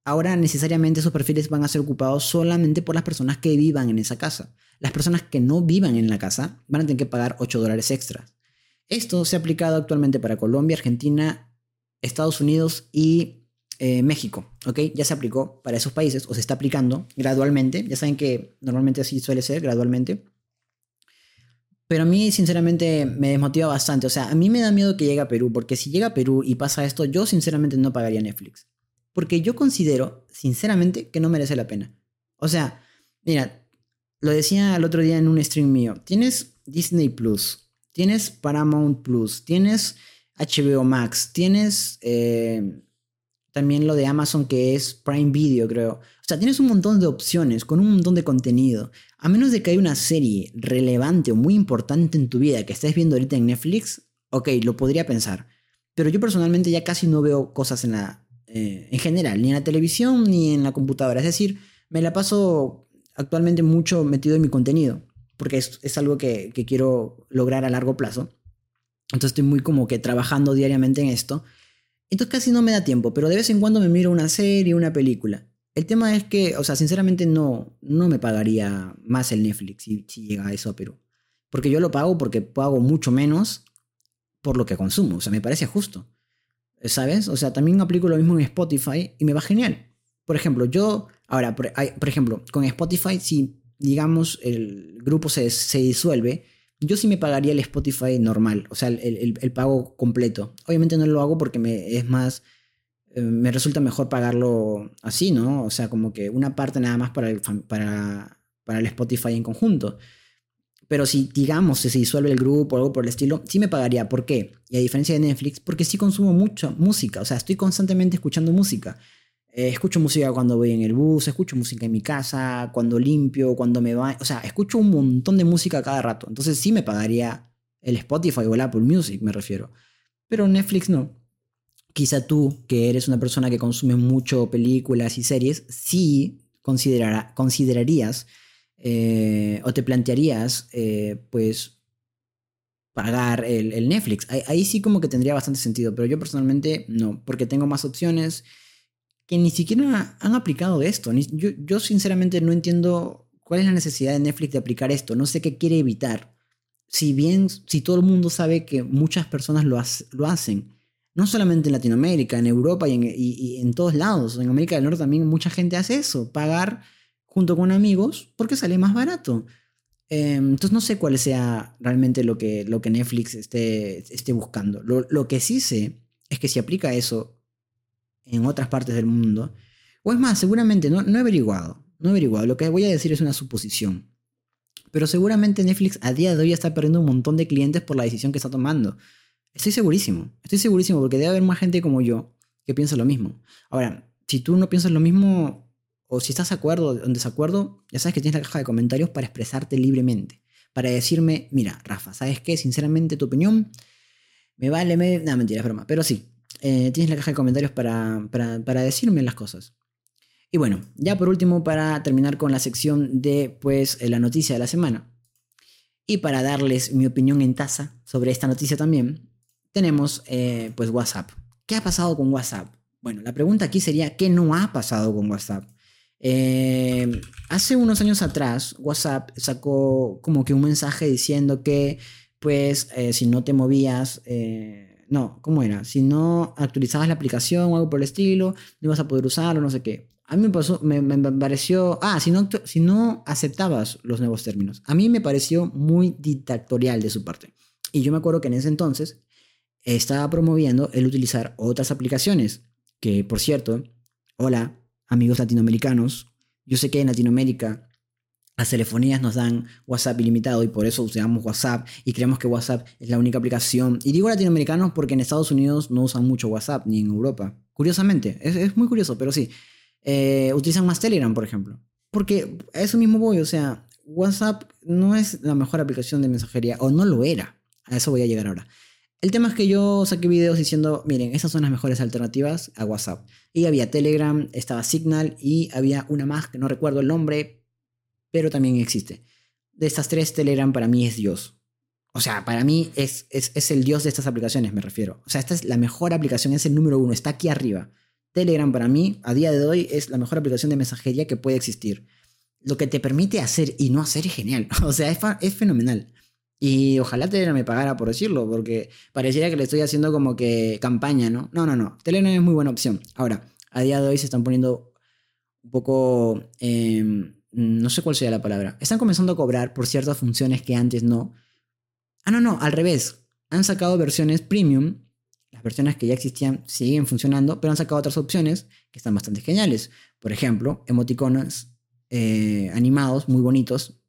ahora necesariamente esos perfiles van a ser ocupados solamente por las personas que vivan en esa casa. Las personas que no vivan en la casa van a tener que pagar 8 dólares extras. Esto se ha aplicado actualmente para Colombia, Argentina, Estados Unidos y eh, México, ¿ok? Ya se aplicó para esos países o se está aplicando gradualmente. Ya saben que normalmente así suele ser, gradualmente. Pero a mí, sinceramente, me desmotiva bastante. O sea, a mí me da miedo que llegue a Perú, porque si llega a Perú y pasa esto, yo sinceramente no pagaría Netflix. porque yo considero, sinceramente, que no merece la pena. O sea, mira, lo decía el otro día en un stream mío, tienes Disney Plus, tienes Paramount Plus, tienes HBO Max, tienes eh, también lo de Amazon que es Prime Video, creo. O sea, tienes un montón de opciones con un montón de contenido. A menos de que haya una serie relevante o muy importante en tu vida que estés viendo ahorita en Netflix, ok, lo podría pensar. Pero yo personalmente ya casi no veo cosas en la... Eh, en general, ni en la televisión ni en la computadora. Es decir, me la paso actualmente mucho metido en mi contenido, porque es, algo que, que quiero lograr a largo plazo. Entonces estoy muy como que trabajando diariamente en esto. Entonces casi no me da tiempo, pero de vez en cuando me miro una serie, una película. El tema es que, o sea, sinceramente no, no me pagaría más el Netflix si, llega a eso a Perú. Porque yo lo pago porque pago mucho menos por lo que consumo. O sea, me parece justo. ¿Sabes? O sea, también aplico lo mismo en Spotify y me va genial. Por ejemplo, yo, ahora, por, ejemplo, con Spotify, si digamos el grupo se, se disuelve, yo sí me pagaría el Spotify normal, o sea, el, pago completo. Obviamente no lo hago porque me es más, me resulta mejor pagarlo así, ¿no? O sea, como que una parte nada más para el, Spotify en conjunto. Pero si, digamos, se disuelve el grupo o algo por el estilo, sí me pagaría. ¿Por qué? Y a diferencia de Netflix, porque sí consumo mucha música. O sea, estoy constantemente escuchando música. Eh, escucho música cuando voy en el bus, escucho música en mi casa, cuando limpio, cuando me va. O sea, escucho un montón de música cada rato. Entonces sí me pagaría el Spotify o el Apple Music, me refiero. Pero Netflix no. Quizá tú, que eres una persona que consume mucho películas y series, sí considerarías eh, o te plantearías, eh, pues, pagar el, el Netflix. Ahí, ahí sí como que tendría bastante sentido, pero yo personalmente no, porque tengo más opciones que ni siquiera han aplicado esto. Yo, yo sinceramente no entiendo cuál es la necesidad de Netflix de aplicar esto. No sé qué quiere evitar. Si bien, si todo el mundo sabe que muchas personas lo, lo hacen, no solamente en Latinoamérica, en Europa y en, todos lados, en América del Norte también mucha gente hace eso, pagar junto con amigos porque sale más barato. Em, entonces no sé cuál sea realmente lo que, lo que Netflix esté, esté buscando. Lo, lo que sí sé es que si aplica eso en otras partes del mundo. O es más, seguramente, no, no he averiguado, no he averiguado, lo que voy a decir es una suposición. Pero seguramente Netflix a día de hoy está perdiendo un montón de clientes por la decisión que está tomando. Estoy segurísimo, estoy segurísimo porque debe haber más gente como yo que piensa lo mismo. Ahora, si tú no piensas lo mismo o si estás de acuerdo o en desacuerdo, ya sabes que tienes la caja de comentarios para expresarte libremente. Para decirme, mira, Rafa, ¿sabes qué? Sinceramente tu opinión me vale... Me... No, mentira, es broma. Pero sí, eh, tienes la caja de comentarios para, para, decirme las cosas. Y bueno, ya por último, para terminar con la sección de pues, la noticia de la semana. Y para darles mi opinión en taza sobre esta noticia también, tenemos eh, pues WhatsApp. ¿Qué ha pasado con WhatsApp? Bueno, la pregunta aquí sería, ¿qué no ha pasado con WhatsApp? Eh, hace unos años atrás, WhatsApp sacó como que un mensaje diciendo que, pues, si no te movías, no, ¿cómo era? Si no actualizabas la aplicación o algo por el estilo, no ibas a poder usarlo, no sé qué. A mí me, pasó, me, pareció, ah, si no, si no aceptabas los nuevos términos. A mí me pareció muy dictatorial de su parte. Y yo me acuerdo que en ese entonces estaba promoviendo el utilizar otras aplicaciones, que por cierto, hola amigos latinoamericanos, yo sé que en Latinoamérica las telefonías nos dan WhatsApp ilimitado y por eso usamos WhatsApp y creemos que WhatsApp es la única aplicación. Y digo latinoamericanos porque en Estados Unidos no usan mucho WhatsApp, ni en Europa. Curiosamente, es, muy curioso, pero sí. Eh, utilizan más Telegram, por ejemplo. Porque a eso mismo voy, o sea, WhatsApp no es la mejor aplicación de mensajería, o no lo era. A eso voy a llegar ahora. El tema es que yo saqué videos diciendo, miren, esas son las mejores alternativas a WhatsApp. Y había Telegram, estaba Signal y había una más que no recuerdo el nombre, pero también existe. De estas tres, Telegram para mí es Dios. O sea, para mí es, es, el Dios de estas aplicaciones, me refiero. O sea, esta es la mejor aplicación, es el número uno, está aquí arriba. Telegram para mí, a día de hoy, es la mejor aplicación de mensajería que puede existir. Lo que te permite hacer y no hacer es genial. O sea, es, es fenomenal. Y ojalá Telegram me pagara por decirlo, porque pareciera que le estoy haciendo como que campaña, ¿no? No, no, no. Telegram es muy buena opción. Ahora, a día de hoy se están poniendo un poco em, no sé cuál sea la palabra, están comenzando a cobrar por ciertas funciones que antes no. Ah, no, no, al revés. Han sacado versiones premium. Las versiones que ya existían siguen funcionando, pero han sacado otras opciones que están bastante geniales. Por ejemplo, emoticonos eh, animados muy bonitos.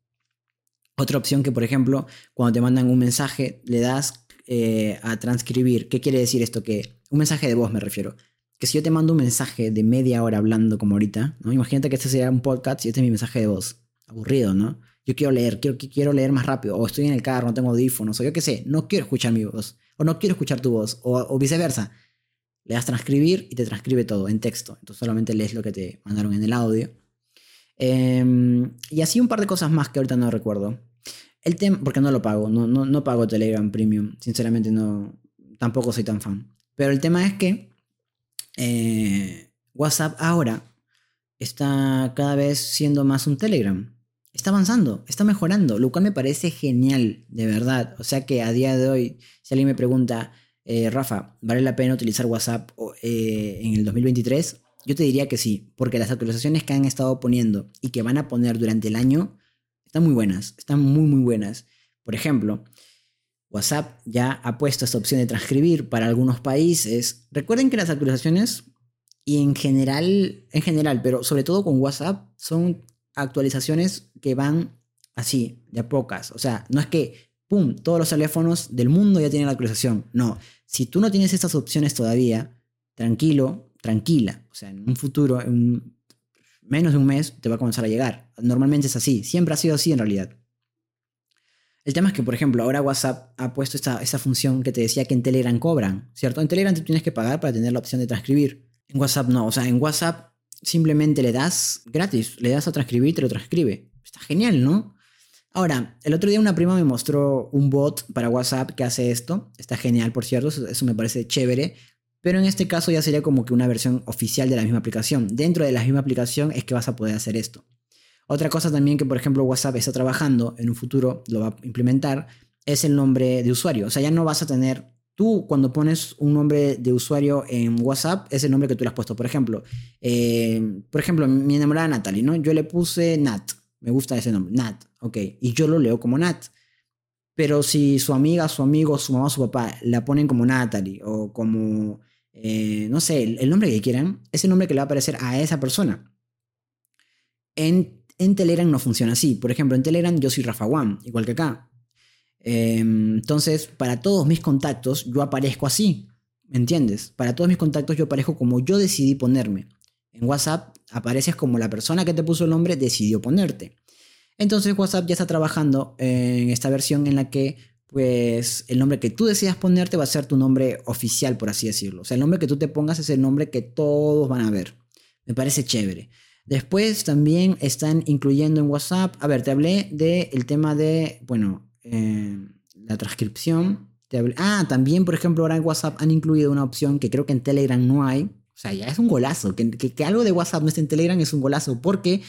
Otra opción que, por ejemplo, cuando te mandan un mensaje, le das eh, a transcribir. ¿Qué quiere decir esto? Que un mensaje de voz me refiero. Que si yo te mando un mensaje de media hora hablando como ahorita, ¿no? imagínate que este sea un podcast y este es mi mensaje de voz. Aburrido, ¿no? Yo quiero leer, quiero, quiero leer más rápido, o estoy en el carro, no tengo audífonos, o yo qué sé, no quiero escuchar mi voz, o no quiero escuchar tu voz, o, viceversa. Le das transcribir y te transcribe todo en texto. Entonces solamente lees lo que te mandaron en el audio. Em, y así un par de cosas más que ahorita no recuerdo. El tema, porque no lo pago, no, pago Telegram Premium, sinceramente no, tampoco soy tan fan. Pero el tema es que eh, WhatsApp ahora está cada vez siendo más un Telegram. Está avanzando, está mejorando, lo cual me parece genial, de verdad. O sea que a día de hoy, si alguien me pregunta, eh, Rafa, ¿vale la pena utilizar WhatsApp eh, en el 2023? Yo te diría que sí, porque las actualizaciones que han estado poniendo y que van a poner durante el año están muy buenas, están muy muy buenas. Por ejemplo, WhatsApp ya ha puesto esta opción de transcribir para algunos países. Recuerden que las actualizaciones y en general, en general, pero sobre todo con WhatsApp son actualizaciones que van así, de pocas. O sea, no es que, ¡pum!, todos los teléfonos del mundo ya tienen la actualización. No, si tú no tienes estas opciones todavía, tranquilo, tranquila. O sea, en un futuro, en menos de un mes, te va a comenzar a llegar. Normalmente es así, siempre ha sido así en realidad. El tema es que, por ejemplo, ahora WhatsApp ha puesto esta, función que te decía que en Telegram cobran, ¿cierto? En Telegram tú tienes que pagar para tener la opción de transcribir. En WhatsApp no, o sea, en WhatsApp simplemente le das gratis, le das a transcribir y te lo transcribe. Está genial, ¿no? Ahora, el otro día una prima me mostró un bot para WhatsApp que hace esto. Está genial, por cierto, eso me parece chévere. Pero en este caso ya sería como que una versión oficial de la misma aplicación. Dentro de la misma aplicación es que vas a poder hacer esto. Otra cosa también que, por ejemplo, WhatsApp está trabajando, en un futuro lo va a implementar, es el nombre de usuario. O sea, ya no vas a tener, tú cuando pones un nombre de usuario en WhatsApp, es el nombre que tú le has puesto. Por ejemplo, eh, por ejemplo, mi enamorada Natalie, ¿no? Yo le puse Nat, me gusta ese nombre, Nat, ok, y yo lo leo como Nat. Pero si su amiga, su amigo, su mamá, su papá la ponen como Natalie o como eh, no sé, el, nombre que quieran, es el nombre que le va a aparecer a esa persona. En, en Telegram no funciona así. Por ejemplo, en Telegram yo soy Rafa One, igual que acá. Em, entonces, para todos mis contactos, yo aparezco así. ¿Me entiendes? Para todos mis contactos, yo aparezco como yo decidí ponerme. En WhatsApp apareces como la persona que te puso el nombre decidió ponerte. Entonces WhatsApp ya está trabajando en esta versión en la que pues el nombre que tú decidas ponerte va a ser tu nombre oficial, por así decirlo. O sea, el nombre que tú te pongas es el nombre que todos van a ver. Me parece chévere. Después también están incluyendo en WhatsApp, a ver, te hablé del tema de, bueno, eh, la transcripción. ah, también, por ejemplo, ahora en WhatsApp han incluido una opción que creo que en Telegram no hay. O sea, ya es un golazo. Que, que algo de WhatsApp no esté en Telegram es un golazo porque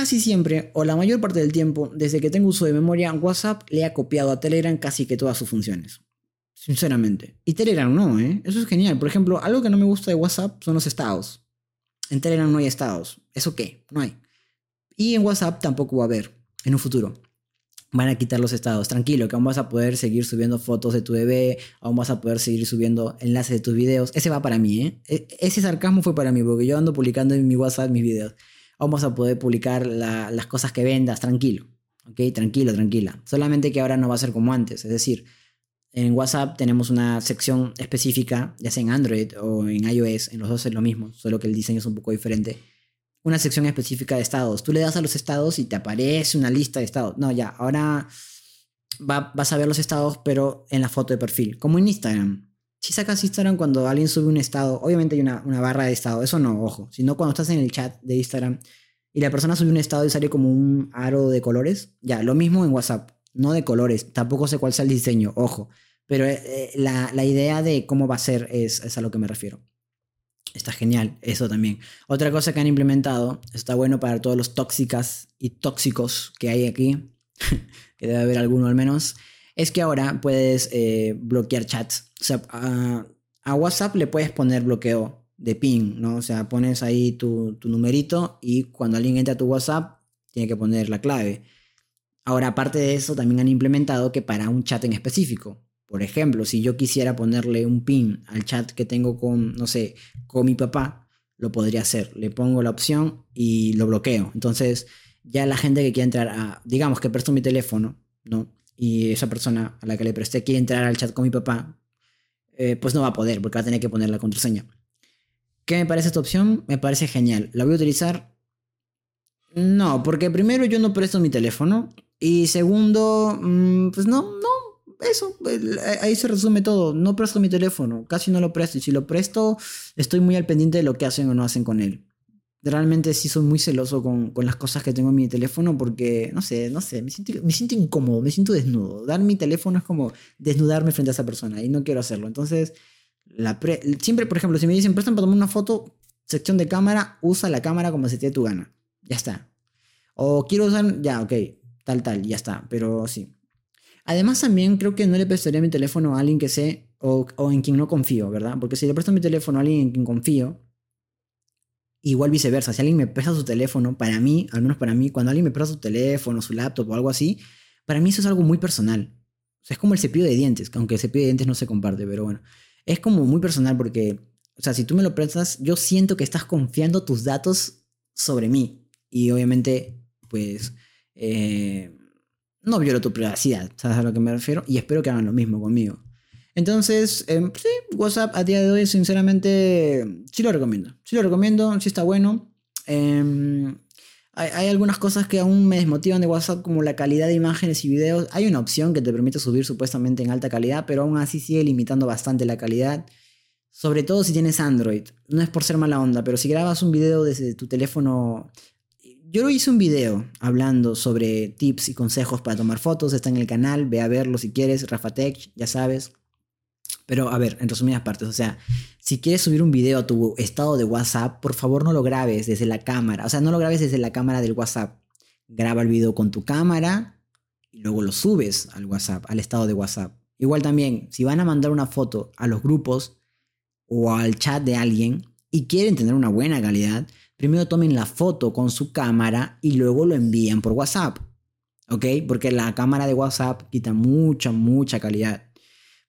Casi siempre, o la mayor parte del tiempo, desde que tengo uso de memoria, WhatsApp le ha copiado a Telegram casi que todas sus funciones. Sinceramente. Y Telegram no, ¿eh? Eso es genial. Por ejemplo, algo que no me gusta de WhatsApp son los estados. En Telegram no hay estados. ¿Eso qué? No hay. Y en WhatsApp tampoco va a haber en un futuro. Van a quitar los estados. Tranquilo, que aún vas a poder seguir subiendo fotos de tu bebé, aún vas a poder seguir subiendo enlaces de tus videos. Ese va para mí, ¿eh? E-, ese sarcasmo fue para mí, porque yo ando publicando en mi WhatsApp mis videos vamos a poder publicar las cosas que vendas, tranquilo. ¿Ok? Tranquilo, tranquila. Solamente que ahora no va a ser como antes. Es decir, en WhatsApp tenemos una sección específica, ya sea en Android o en iOS, en los dos es lo mismo, solo que el diseño es un poco diferente. Una sección específica de estados. Tú le das a los estados y te aparece una lista de estados. No, ya, ahora vas a ver los estados, pero en la foto de perfil, como en Instagram. Si sacas Instagram cuando alguien sube un estado, obviamente hay una, barra de estado, eso no, ojo, sino cuando estás en el chat de Instagram y la persona sube un estado y sale como un aro de colores, ya, lo mismo en WhatsApp, no de colores, tampoco sé cuál sea el diseño, ojo, pero eh, eh, la, idea de cómo va a ser es, es a lo que me refiero. Está genial, eso también. Otra cosa que han implementado, está bueno para todos los tóxicas y tóxicos que hay aquí, que debe haber alguno al menos, es que ahora puedes eh, bloquear chats. O sea, a, WhatsApp le puedes poner bloqueo de ping, ¿no? O sea, pones ahí tu, numerito y cuando alguien entra a tu WhatsApp, tiene que poner la clave. Ahora, aparte de eso, también han implementado que para un chat en específico. Por ejemplo, si yo quisiera ponerle un pin al chat que tengo con, no sé, con mi papá, lo podría hacer. Le pongo la opción y lo bloqueo. Entonces, ya la gente que quiere entrar a, digamos que presto mi teléfono, ¿no? Y esa persona a la que le presté quiere entrar al chat con mi papá, eh, pues no va a poder porque va a tener que poner la contraseña. ¿Qué me parece esta opción? Me parece genial. ¿La voy a utilizar? No, porque primero yo no presto mi teléfono y segundo, mm, pues no, no, eso, ahí se resume todo. No presto mi teléfono, casi no lo presto. Y si lo presto, estoy muy al pendiente de lo que hacen o no hacen con él. Realmente sí soy muy celoso con, las cosas que tengo en mi teléfono porque, no sé, no sé, me siento, me siento incómodo, me siento desnudo. Dar mi teléfono es como desnudarme frente a esa persona y no quiero hacerlo. Entonces, siempre, por ejemplo, si me dicen, prestan para tomar una foto, sección de cámara, usa la cámara como se te dé tu gana. Ya está. O quiero usar, ya, ok, tal, tal, ya está, pero sí. Además también creo que no le prestaría mi teléfono a alguien que sé o, en quien no confío, ¿verdad? Porque si le presto mi teléfono a alguien en quien confío, igual viceversa, si alguien me presta su teléfono, para mí, al menos para mí, cuando alguien me presta su teléfono, su laptop o algo así, para mí eso es algo muy personal. Es como el cepillo de dientes, aunque el cepillo de dientes no se comparte, pero bueno. Es como muy personal porque, o sea, si tú me lo prestas, yo siento que estás confiando tus datos sobre mí. Y obviamente, pues, eh, no violo tu privacidad, ¿sabes a lo que me refiero? Y espero que hagan lo mismo conmigo. Entonces, em, sí, WhatsApp a día de hoy, sinceramente, sí lo recomiendo. Sí lo recomiendo, sí está bueno. Em, hay, algunas cosas que aún me desmotivan de WhatsApp, como la calidad de imágenes y videos. Hay una opción que te permite subir supuestamente en alta calidad, pero aún así sigue limitando bastante la calidad. Sobre todo si tienes Android. No es por ser mala onda, pero si grabas un video desde tu teléfono yo hice un video hablando sobre tips y consejos para tomar fotos, está en el canal, ve a verlo si quieres, Rafatech, ya sabes. Pero a ver, en resumidas partes, o sea, si quieres subir un video a tu estado de WhatsApp, por favor no lo grabes desde la cámara, o sea, no lo grabes desde la cámara del WhatsApp. Graba el video con tu cámara y luego lo subes al WhatsApp, al estado de WhatsApp. Igual también, si van a mandar una foto a los grupos o al chat de alguien y quieren tener una buena calidad, primero tomen la foto con su cámara y luego lo envían por WhatsApp. ¿Ok? Porque la cámara de WhatsApp quita mucha, mucha calidad.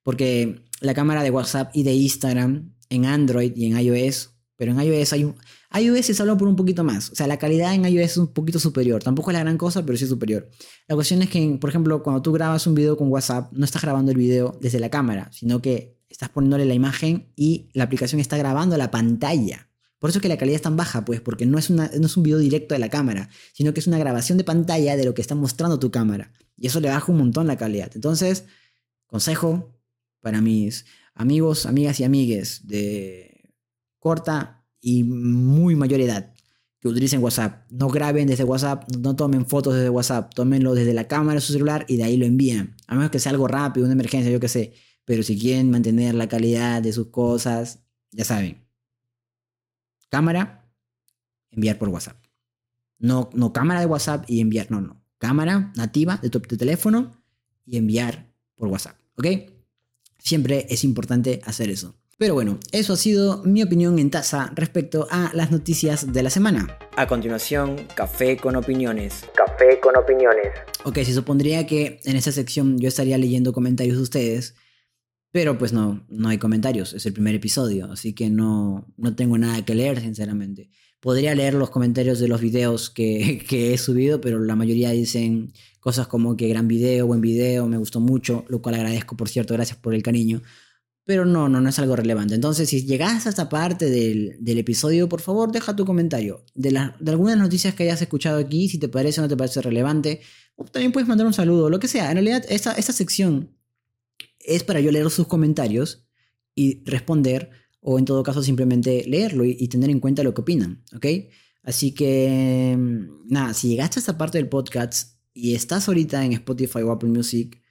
Porque la cámara de WhatsApp y de Instagram en Android y en iOS, pero en iOS hay un... iOS se habla por un poquito más. O sea, la calidad en iOS es un poquito superior. Tampoco es la gran cosa, pero sí es superior. La cuestión es que, por ejemplo, cuando tú grabas un video con WhatsApp, no estás grabando el video desde la cámara, sino que estás poniéndole la imagen y la aplicación está grabando la pantalla. Por eso es que la calidad es tan baja, pues, porque no es, una, no es un video directo de la cámara, sino que es una grabación de pantalla de lo que está mostrando tu cámara. Y eso le baja un montón la calidad. Entonces, consejo para mis amigos, amigas y amigues de corta y muy mayor edad que utilicen WhatsApp. No graben desde WhatsApp, no tomen fotos desde WhatsApp, tómenlo desde la cámara de su celular y de ahí lo envían. A menos que sea algo rápido, una emergencia, yo qué sé. Pero si quieren mantener la calidad de sus cosas, ya saben, cámara, enviar por WhatsApp. No, no cámara de WhatsApp y enviar, no, no. Cámara nativa de tu teléfono y enviar por WhatsApp, ¿ok? Siempre es importante hacer eso. Pero bueno, eso ha sido mi opinión en taza respecto a las noticias de la semana. A continuación, café con opiniones. Café con opiniones. Ok, se supondría que en esta sección yo estaría leyendo comentarios de ustedes pero pues no, no hay comentarios, es el primer episodio, así que no, no tengo nada que leer, sinceramente. Podría leer los comentarios de los videos que, que he subido, pero la mayoría dicen cosas como que gran video, buen video, me gustó mucho, lo cual agradezco, por cierto, gracias por el cariño. Pero no, no, no es algo relevante. Entonces, si llegas a esta parte del, del episodio, por favor, deja tu comentario. De, la, de algunas noticias que hayas escuchado aquí, si te parece o no te parece relevante. O también puedes mandar un saludo, lo que sea. En realidad, esta, esta sección es para yo leer sus comentarios y responder, o en todo caso simplemente leerlo y, tener en cuenta lo que opinan, ¿ok? Así que, mm, nada, si llegaste a esta parte del podcast y estás ahorita en Spotify o Apple Music,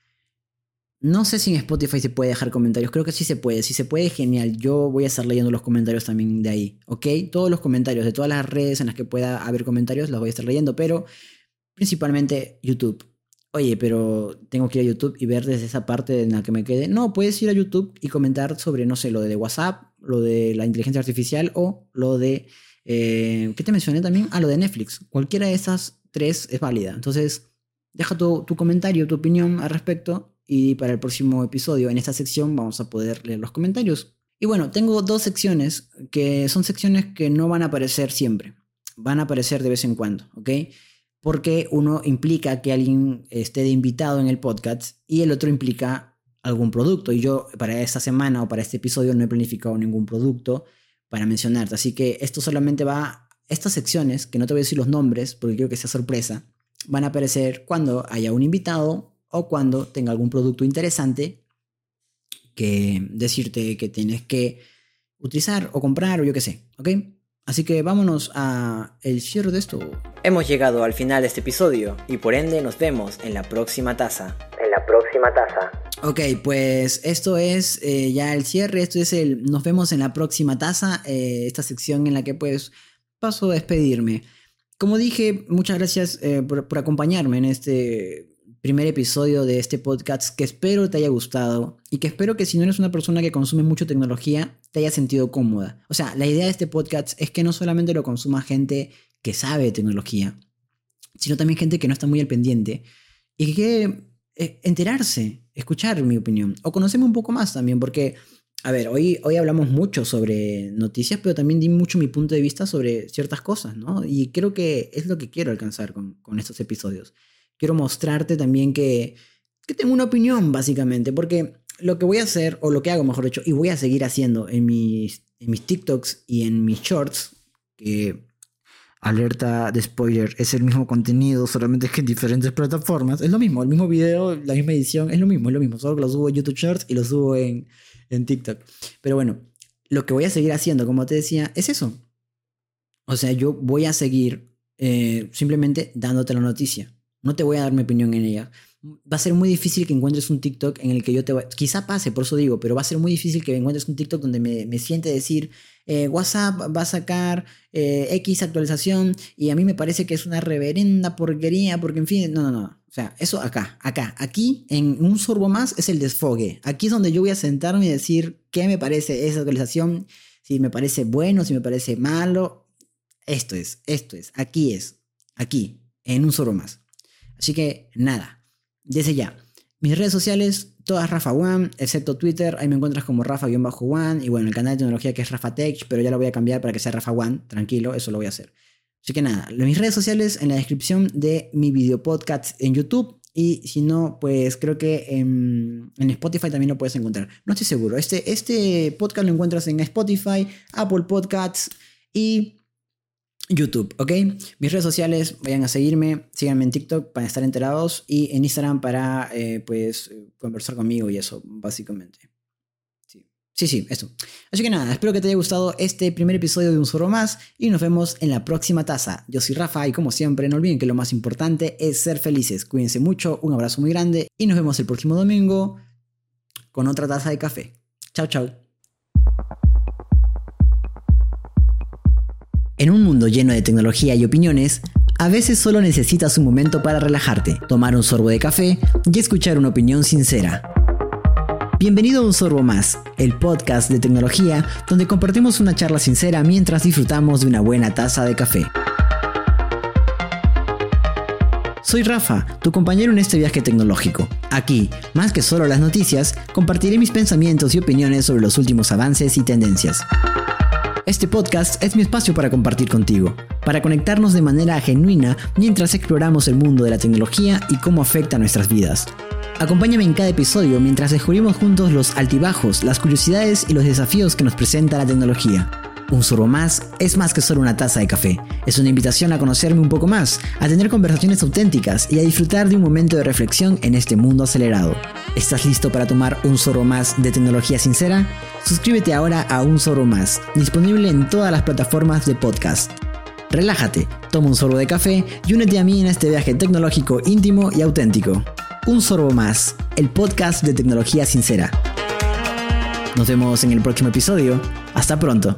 no sé si en Spotify se puede dejar comentarios, creo que sí se puede, si se puede, genial, yo voy a estar leyendo los comentarios también de ahí, ¿ok? Todos los comentarios de todas las redes en las que pueda haber comentarios los voy a estar leyendo, pero principalmente YouTube oye, pero tengo que ir a YouTube y ver desde esa parte en la que me quede. No, puedes ir a YouTube y comentar sobre, no sé, lo de WhatsApp, lo de la inteligencia artificial o lo de... Eh, ¿Qué te mencioné también? Ah, lo de Netflix. Cualquiera de esas tres es válida. Entonces, deja tu, tu comentario, tu opinión al respecto y para el próximo episodio en esta sección vamos a poder leer los comentarios. Y bueno, tengo dos secciones que son secciones que no van a aparecer siempre, van a aparecer de vez en cuando, ¿ok? Porque uno implica que alguien esté de invitado en el podcast y el otro implica algún producto. Y yo para esta semana o para este episodio no he planificado ningún producto para mencionarte. Así que esto solamente va, estas secciones, que no te voy a decir los nombres porque quiero que sea sorpresa, van a aparecer cuando haya un invitado o cuando tenga algún producto interesante que decirte que tienes que utilizar o comprar o yo qué sé, ¿ok? Así que vámonos a el cierre de esto. Hemos llegado al final de este episodio y por ende nos vemos en la próxima taza. En la próxima taza. Ok, pues esto es eh, ya el cierre, esto es el nos vemos en la próxima taza, eh, esta sección en la que pues paso a despedirme. Como dije, muchas gracias eh, por, acompañarme en este primer episodio de este podcast que espero te haya gustado y que espero que si no eres una persona que consume mucho tecnología, te haya sentido cómoda. O sea, la idea de este podcast es que no solamente lo consuma gente que sabe tecnología, sino también gente que no está muy al pendiente y que quiere eh, enterarse, escuchar mi opinión o conocerme un poco más también, porque, a ver, hoy, hoy hablamos mucho sobre noticias, pero también di mucho mi punto de vista sobre ciertas cosas, ¿no? Y creo que es lo que quiero alcanzar con, con estos episodios quiero mostrarte también que, que tengo una opinión, básicamente, porque lo que voy a hacer, o lo que hago, mejor dicho, y voy a seguir haciendo en mis, en mis TikToks y en mis shorts, que alerta de spoiler, es el mismo contenido, solamente que en diferentes plataformas. Es lo mismo, el mismo video, la misma edición, es lo mismo, es lo mismo. Solo que lo subo en YouTube Shorts y lo subo en, en TikTok. Pero bueno, lo que voy a seguir haciendo, como te decía, es eso. O sea, yo voy a seguir eh, simplemente dándote la noticia. No te voy a dar mi opinión en ella. Va a ser muy difícil que encuentres un TikTok en el que yo te... Va... Quizá pase, por eso digo, pero va a ser muy difícil que encuentres un TikTok donde me, me siente decir, eh, WhatsApp va a sacar eh, X actualización y a mí me parece que es una reverenda porquería porque, en fin, no, no, no. O sea, eso acá, acá, aquí, en un sorbo más, es el desfogue. Aquí es donde yo voy a sentarme y decir qué me parece esa actualización, si me parece bueno, si me parece malo. Esto es, esto es, aquí es, aquí, en un sorbo más. Así que nada, desde ya. Mis redes sociales, todas Rafa One, excepto Twitter, ahí me encuentras como Rafa-One y bueno, el canal de tecnología que es Rafa Tech, pero ya lo voy a cambiar para que sea Rafa One, tranquilo, eso lo voy a hacer. Así que nada, mis redes sociales en la descripción de mi video podcast en YouTube y si no, pues creo que en, en, Spotify también lo puedes encontrar. No estoy seguro, este, este podcast lo encuentras en Spotify, Apple Podcasts y YouTube, ¿ok? Mis redes sociales, vayan a seguirme, síganme en TikTok para estar enterados y en Instagram para, eh, pues, conversar conmigo y eso, básicamente. Sí. sí, eso. Así que nada, espero que te haya gustado este primer episodio de Un Zorro Más y nos vemos en la próxima taza. Yo soy Rafa y como siempre, no olviden que lo más importante es ser felices. Cuídense mucho, un abrazo muy grande y nos vemos el próximo domingo con otra taza de café. Chao, chao. En un mundo lleno de tecnología y opiniones, a veces solo necesitas un momento para relajarte, tomar un sorbo de café y escuchar una opinión sincera. Bienvenido a Un Sorbo Más, el podcast de tecnología donde compartimos una charla sincera mientras disfrutamos de una buena taza de café. Soy Rafa, tu compañero en este viaje tecnológico. Aquí, más que solo las noticias, compartiré mis pensamientos y opiniones sobre los últimos avances y tendencias. Este podcast es mi espacio para compartir contigo, para conectarnos de manera genuina mientras exploramos el mundo de la tecnología y cómo afecta nuestras vidas. Acompáñame en cada episodio mientras descubrimos juntos los altibajos, las curiosidades y los desafíos que nos presenta la tecnología. Un sorbo más es más que solo una taza de café. Es una invitación a conocerme un poco más, a tener conversaciones auténticas y a disfrutar de un momento de reflexión en este mundo acelerado. ¿Estás listo para tomar un sorbo más de tecnología sincera? Suscríbete ahora a Un Sorbo Más, disponible en todas las plataformas de podcast. Relájate, toma un sorbo de café y únete a mí en este viaje tecnológico íntimo y auténtico. Un Sorbo Más, el podcast de tecnología sincera. Nos vemos en el próximo episodio. Hasta pronto.